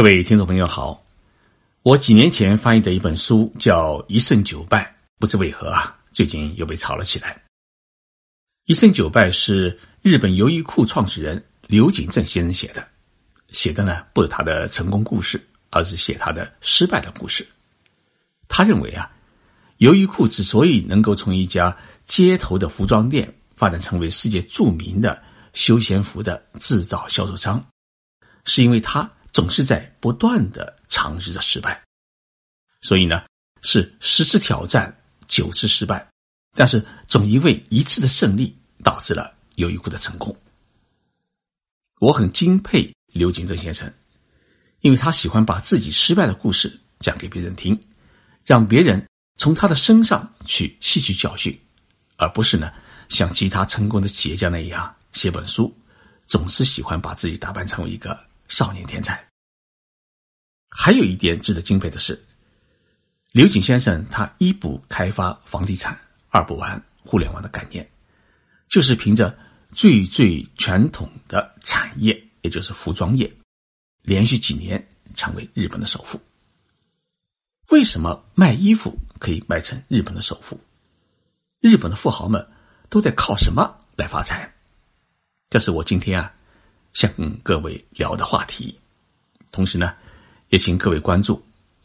各位听众朋友好，我几年前翻译的一本书叫《一胜九败》，不知为何啊，最近又被炒了起来。《一胜九败》是日本优衣库创始人刘景正先生写的，写的呢不是他的成功故事，而是写他的失败的故事。他认为啊，优衣库之所以能够从一家街头的服装店发展成为世界著名的休闲服的制造销售商，是因为他。总是在不断的尝试着失败，所以呢，是十次挑战九次失败，但是总因为一次的胜利导致了优衣库的成功。我很敬佩刘景正先生，因为他喜欢把自己失败的故事讲给别人听，让别人从他的身上去吸取教训，而不是呢像其他成功的企业家那样写本书，总是喜欢把自己打扮成为一个。少年天才。还有一点值得敬佩的是，刘景先生他一不开发房地产，二不玩互联网的概念，就是凭着最最传统的产业，也就是服装业，连续几年成为日本的首富。为什么卖衣服可以卖成日本的首富？日本的富豪们都在靠什么来发财？这是我今天啊。想跟各位聊的话题，同时呢，也请各位关注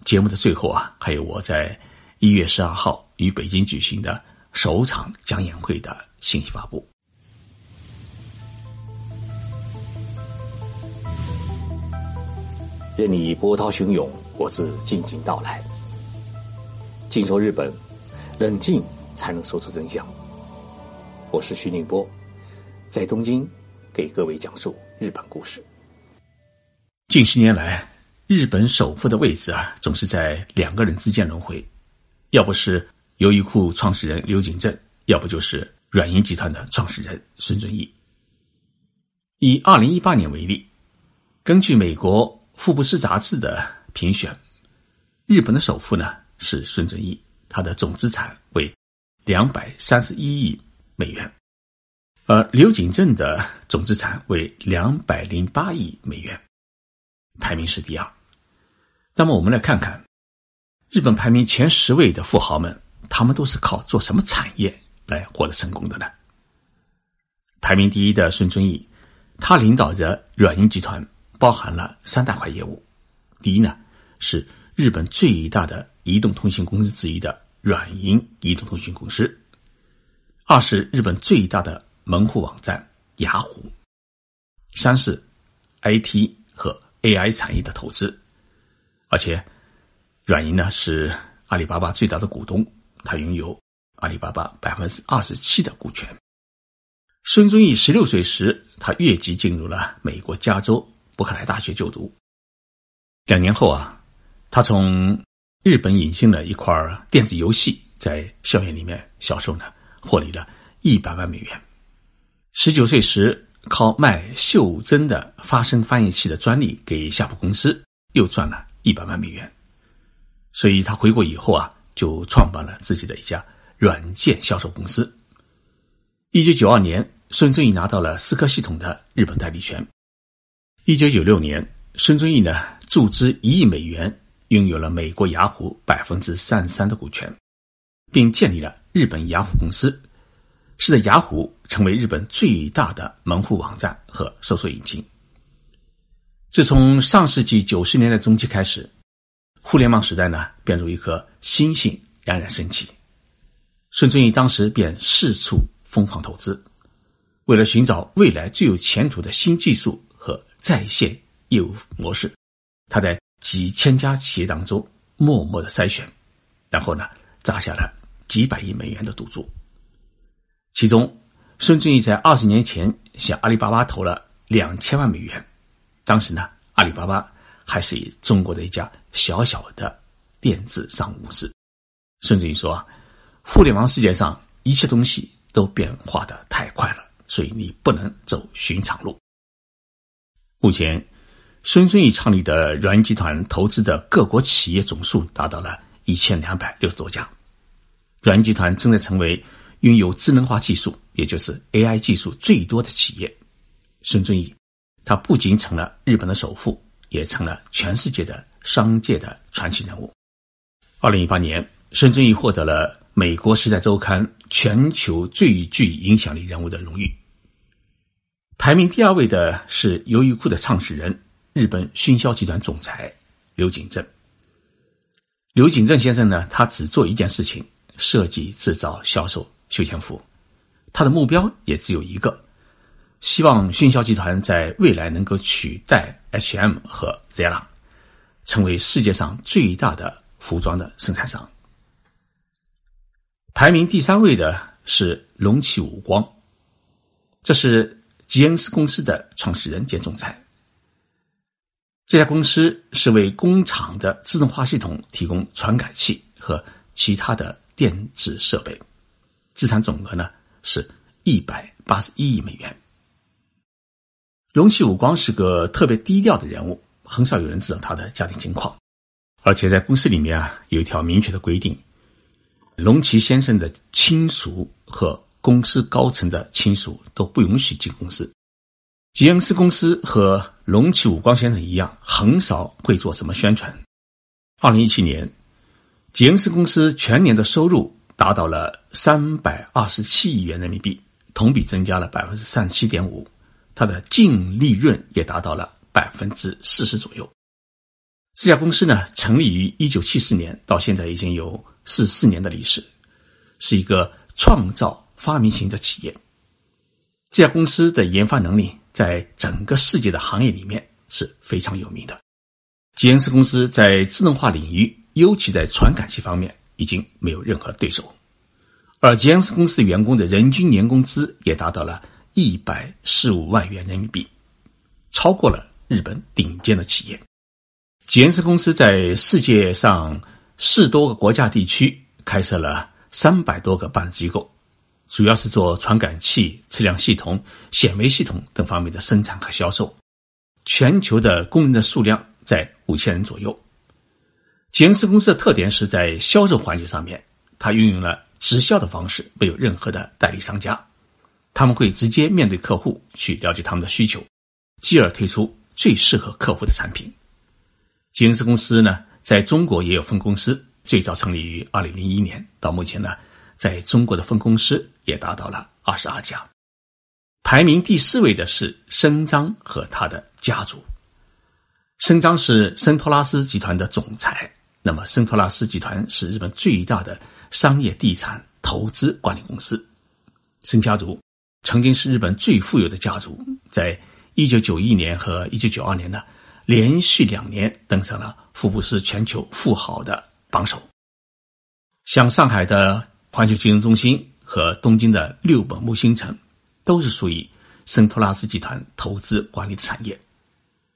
节目的最后啊，还有我在一月十二号于北京举行的首场讲演会的信息发布。任你波涛汹涌，我自静静到来。静说日本，冷静才能说出真相。我是徐宁波，在东京给各位讲述。日本故事。近十年来，日本首富的位置啊，总是在两个人之间轮回，要不是优衣库创始人刘景正，要不就是软银集团的创始人孙正义。以二零一八年为例，根据美国《福布斯》杂志的评选，日本的首富呢是孙正义，他的总资产为两百三十一亿美元。而刘景正的总资产为两百零八亿美元，排名是第二。那么我们来看看，日本排名前十位的富豪们，他们都是靠做什么产业来获得成功的呢？排名第一的孙正义，他领导着软银集团，包含了三大块业务。第一呢，是日本最大的移动通信公司之一的软银移动通讯公司；二是日本最大的。门户网站雅虎，三是 IT 和 AI 产业的投资，而且软银呢是阿里巴巴最大的股东，他拥有阿里巴巴百分之二十七的股权。孙正义十六岁时，他越级进入了美国加州伯克莱大学就读。两年后啊，他从日本引进了一块电子游戏，在校园里面销售呢，获利了一百万美元。十九岁时，靠卖袖珍的发声翻译器的专利给夏普公司，又赚了一百万美元。所以他回国以后啊，就创办了自己的一家软件销售公司。一九九二年，孙正义拿到了思科系统的日本代理权。一九九六年，孙正义呢注资一亿美元，拥有了美国雅虎百分之三十三的股权，并建立了日本雅虎公司。使得雅虎成为日本最大的门户网站和搜索引擎。自从上世纪九十年代中期开始，互联网时代呢，便如一颗星星冉冉升起。孙正义当时便四处疯狂投资，为了寻找未来最有前途的新技术和在线业务模式，他在几千家企业当中默默的筛选，然后呢，砸下了几百亿美元的赌注。其中，孙正义在二十年前向阿里巴巴投了两千万美元。当时呢，阿里巴巴还是以中国的一家小小的电子商务公司。孙正义说：“互联网世界上一切东西都变化的太快了，所以你不能走寻常路。”目前，孙正义创立的软银集团投资的各国企业总数达到了一千两百六十多家。软银集团正在成为。拥有智能化技术，也就是 AI 技术最多的企业，孙正义，他不仅成了日本的首富，也成了全世界的商界的传奇人物。二零一八年，孙正义获得了美国《时代周刊》全球最具影响力人物的荣誉。排名第二位的是优衣库的创始人、日本迅销集团总裁刘景正。刘景正先生呢，他只做一件事情：设计、制造、销售休闲服。他的目标也只有一个，希望迅销集团在未来能够取代 H&M 和 Zara，成为世界上最大的服装的生产商。排名第三位的是龙旗五光，这是吉恩斯公司的创始人兼总裁。这家公司是为工厂的自动化系统提供传感器和其他的电子设备，资产总额呢是一百八十一亿美元。龙旗武光是个特别低调的人物，很少有人知道他的家庭情况，而且在公司里面啊有一条明确的规定：龙旗先生的亲属和公司高层的亲属都不允许进公司。吉恩斯公司和龙旗武光先生一样，很少会做什么宣传。二零一七年，吉恩斯公司全年的收入达到了三百二十七亿元人民币，同比增加了百分之三十七点五，它的净利润也达到了百分之四十左右。这家公司呢，成立于一九七四年，到现在已经有四四年的历史，是一个创造发明型的企业。这家公司的研发能力。在整个世界的行业里面是非常有名的。吉恩斯公司在自动化领域，尤其在传感器方面，已经没有任何对手。而吉恩斯公司员工的人均年工资也达到了一百四五万元人民币，超过了日本顶尖的企业。吉恩斯公司在世界上四多个国家地区开设了三百多个办事机构。主要是做传感器、测量系统、显微系统等方面的生产和销售。全球的工人的数量在五千人左右。吉恩斯公司的特点是在销售环节上面，它运用了直销的方式，没有任何的代理商家。他们会直接面对客户去了解他们的需求，继而推出最适合客户的产品。吉恩斯公司呢，在中国也有分公司，最早成立于二零零一年，到目前呢。在中国的分公司也达到了二十二家，排名第四位的是申章和他的家族。申章是申托拉斯集团的总裁。那么，申托拉斯集团是日本最大的商业地产投资管理公司。申家族曾经是日本最富有的家族，在一九九一年和一九九二年呢，连续两年登上了福布斯全球富豪的榜首。像上海的。环球金融中心和东京的六本木星城，都是属于圣托拉斯集团投资管理的产业。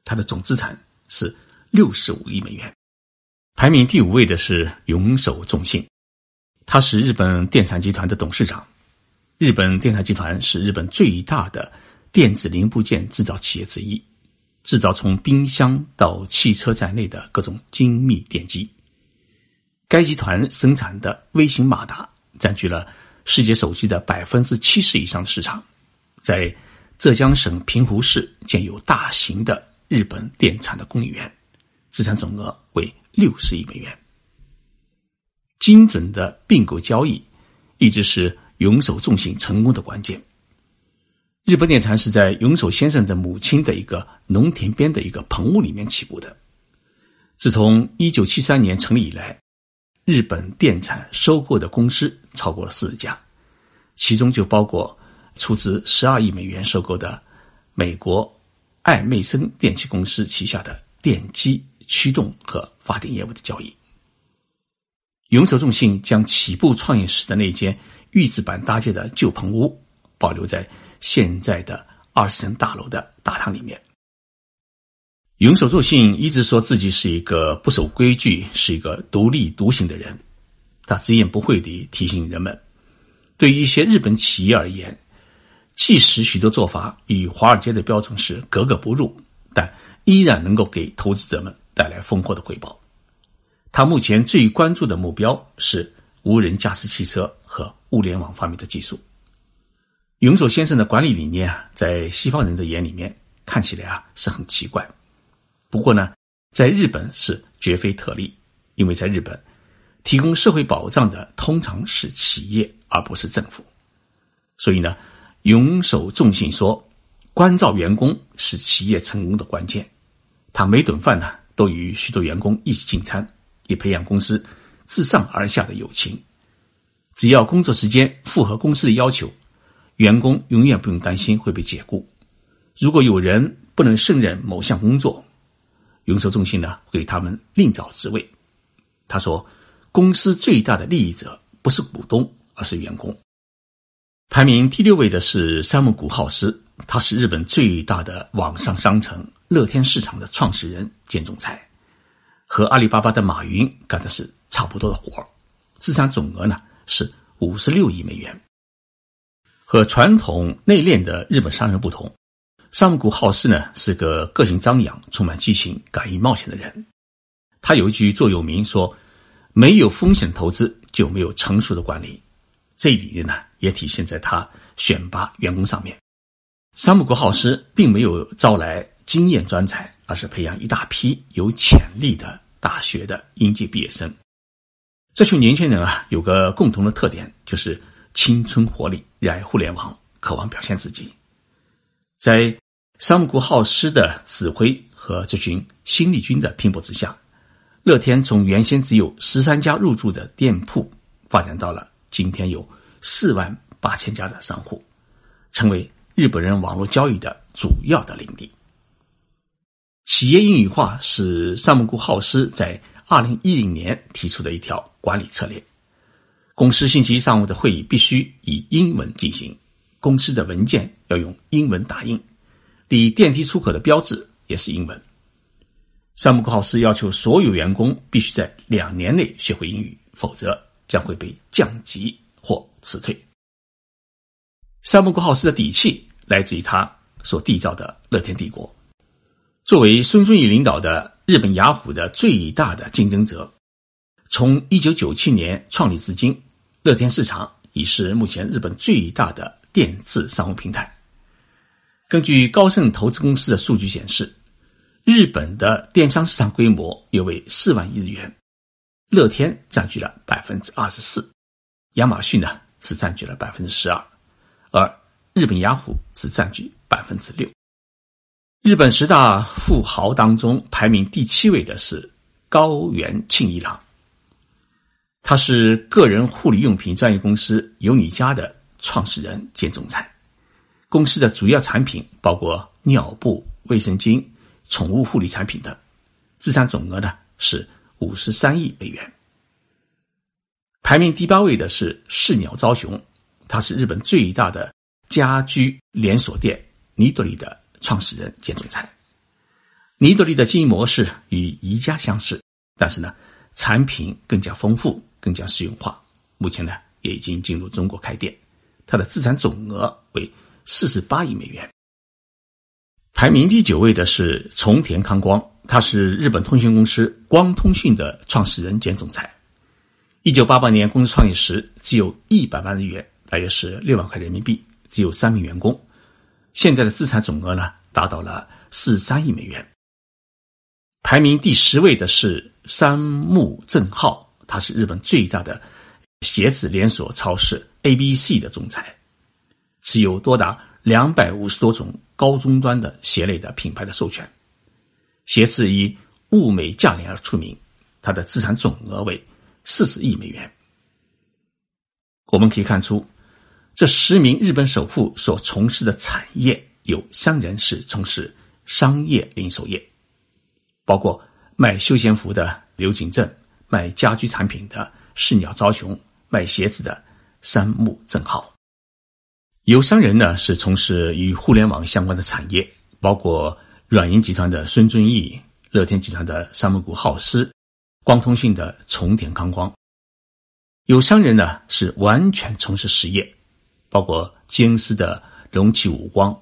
它的总资产是六十五亿美元。排名第五位的是永守重信，他是日本电产集团的董事长。日本电产集团是日本最大的电子零部件制造企业之一，制造从冰箱到汽车在内的各种精密电机。该集团生产的微型马达。占据了世界手机的百分之七十以上的市场，在浙江省平湖市建有大型的日本电产的工业园，资产总额为六十亿美元。精准的并购交易一直是永守重信成功的关键。日本电产是在永守先生的母亲的一个农田边的一个棚屋里面起步的。自从一九七三年成立以来。日本电产收购的公司超过了四十家，其中就包括出资十二亿美元收购的美国艾默森电气公司旗下的电机驱动和发电业务的交易。永守重信将起步创业时的那间预制板搭建的旧棚屋保留在现在的二十层大楼的大堂里面。永守作信一直说自己是一个不守规矩、是一个独立独行的人。他直言不讳地提醒人们：，对于一些日本企业而言，即使许多做法与华尔街的标准是格格不入，但依然能够给投资者们带来丰厚的回报。他目前最关注的目标是无人驾驶汽车和物联网方面的技术。永守先生的管理理念啊，在西方人的眼里面看起来啊是很奇怪。不过呢，在日本是绝非特例，因为在日本，提供社会保障的通常是企业而不是政府。所以呢，永守重信说，关照员工是企业成功的关键。他每顿饭呢，都与许多员工一起进餐，以培养公司自上而下的友情。只要工作时间符合公司的要求，员工永远不用担心会被解雇。如果有人不能胜任某项工作，永寿中心呢会给他们另找职位。他说，公司最大的利益者不是股东，而是员工。排名第六位的是山木谷浩司，他是日本最大的网上商城乐天市场的创始人兼总裁，和阿里巴巴的马云干的是差不多的活资产总额呢是五十六亿美元。和传统内敛的日本商人不同，山木谷浩司呢是个个性张扬、充满激情、敢于冒险的人。他有一句座右铭说：“没有风险投资就没有成熟的管理。”这一理念呢，也体现在他选拔员工上面。山木国浩司并没有招来经验专才，而是培养一大批有潜力的大学的应届毕业生。这群年轻人啊，有个共同的特点，就是青春活力、热爱互联网、渴望表现自己。在山姆国浩司的指挥和这群新力军的拼搏之下，乐天从原先只有十三家入驻的店铺，发展到了。今天有四万八千家的商户，成为日本人网络交易的主要的领地。企业英语化是山本固浩斯在二零一零年提出的一条管理策略。公司星期一上午的会议必须以英文进行，公司的文件要用英文打印，离电梯出口的标志也是英文。山本固浩斯要求所有员工必须在两年内学会英语，否则。将会被降级或辞退。山木国浩斯的底气来自于他所缔造的乐天帝国。作为孙正义领导的日本雅虎的最大的竞争者，从一九九七年创立至今，乐天市场已是目前日本最大的电子商务平台。根据高盛投资公司的数据显示，日本的电商市场规模约为四万亿日元。乐天占据了百分之二十四，亚马逊呢是占据了百分之十二，而日本雅虎只占据百分之六。日本十大富豪当中排名第七位的是高原庆一郎，他是个人护理用品专业公司有你家的创始人兼总裁，公司的主要产品包括尿布、卫生巾、宠物护理产品等，资产总额呢是。五十三亿美元。排名第八位的是世鸟昭雄，他是日本最大的家居连锁店尼德利的创始人兼总裁。尼德利的经营模式与宜家相似，但是呢，产品更加丰富，更加实用化。目前呢，也已经进入中国开店。他的资产总额为四十八亿美元。排名第九位的是重田康光。他是日本通讯公司光通讯的创始人兼总裁。一九八八年公司创业时只有一百万日元，大约是六万块人民币，只有三名员工。现在的资产总额呢，达到了四十三亿美元。排名第十位的是山木正浩，他是日本最大的鞋子连锁超市 A B C 的总裁，持有多达两百五十多种高终端的鞋类的品牌的授权。鞋子以物美价廉而出名，它的资产总额为四十亿美元。我们可以看出，这十名日本首富所从事的产业有三人是从事商业零售业，包括卖休闲服的刘景正、卖家居产品的世鸟昭雄、卖鞋子的山木正浩。有三人呢是从事与互联网相关的产业，包括。软银集团的孙正义、乐天集团的山木谷浩司、光通信的重田康光，有商人呢是完全从事实业，包括吉恩斯的龙崎武光、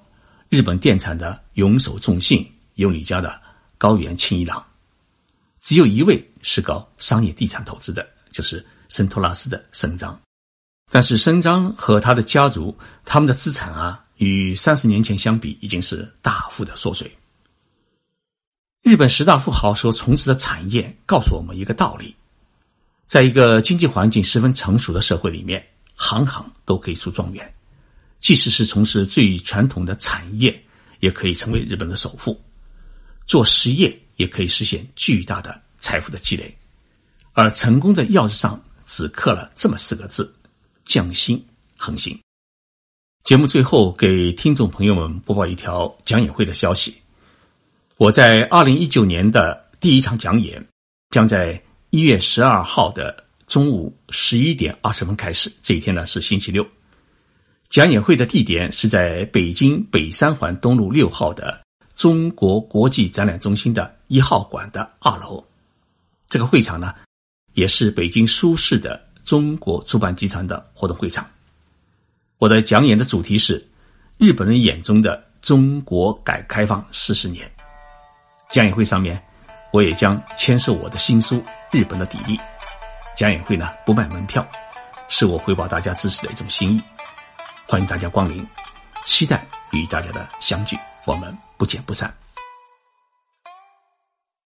日本电产的永守重信、有你家的高原清一郎，只有一位是搞商业地产投资的，就是圣托拉斯的森章。但是森章和他的家族，他们的资产啊，与三十年前相比，已经是大幅的缩水。日本十大富豪所从事的产业告诉我们一个道理：在一个经济环境十分成熟的社会里面，行行都可以出状元。即使是从事最传统的产业，也可以成为日本的首富。做实业也可以实现巨大的财富的积累。而成功的钥匙上只刻了这么四个字：匠心恒心。节目最后给听众朋友们播报一条讲演会的消息。我在二零一九年的第一场讲演将在一月十二号的中午十一点二十分开始。这一天呢是星期六。讲演会的地点是在北京北三环东路六号的中国国际展览中心的一号馆的二楼。这个会场呢，也是北京舒适的中国出版集团的活动会场。我的讲演的主题是日本人眼中的中国改革开放四十年。讲演会上面，我也将签售我的新书《日本的砥砺》。家演会呢不卖门票，是我回报大家支持的一种心意。欢迎大家光临，期待与大家的相聚，我们不见不散。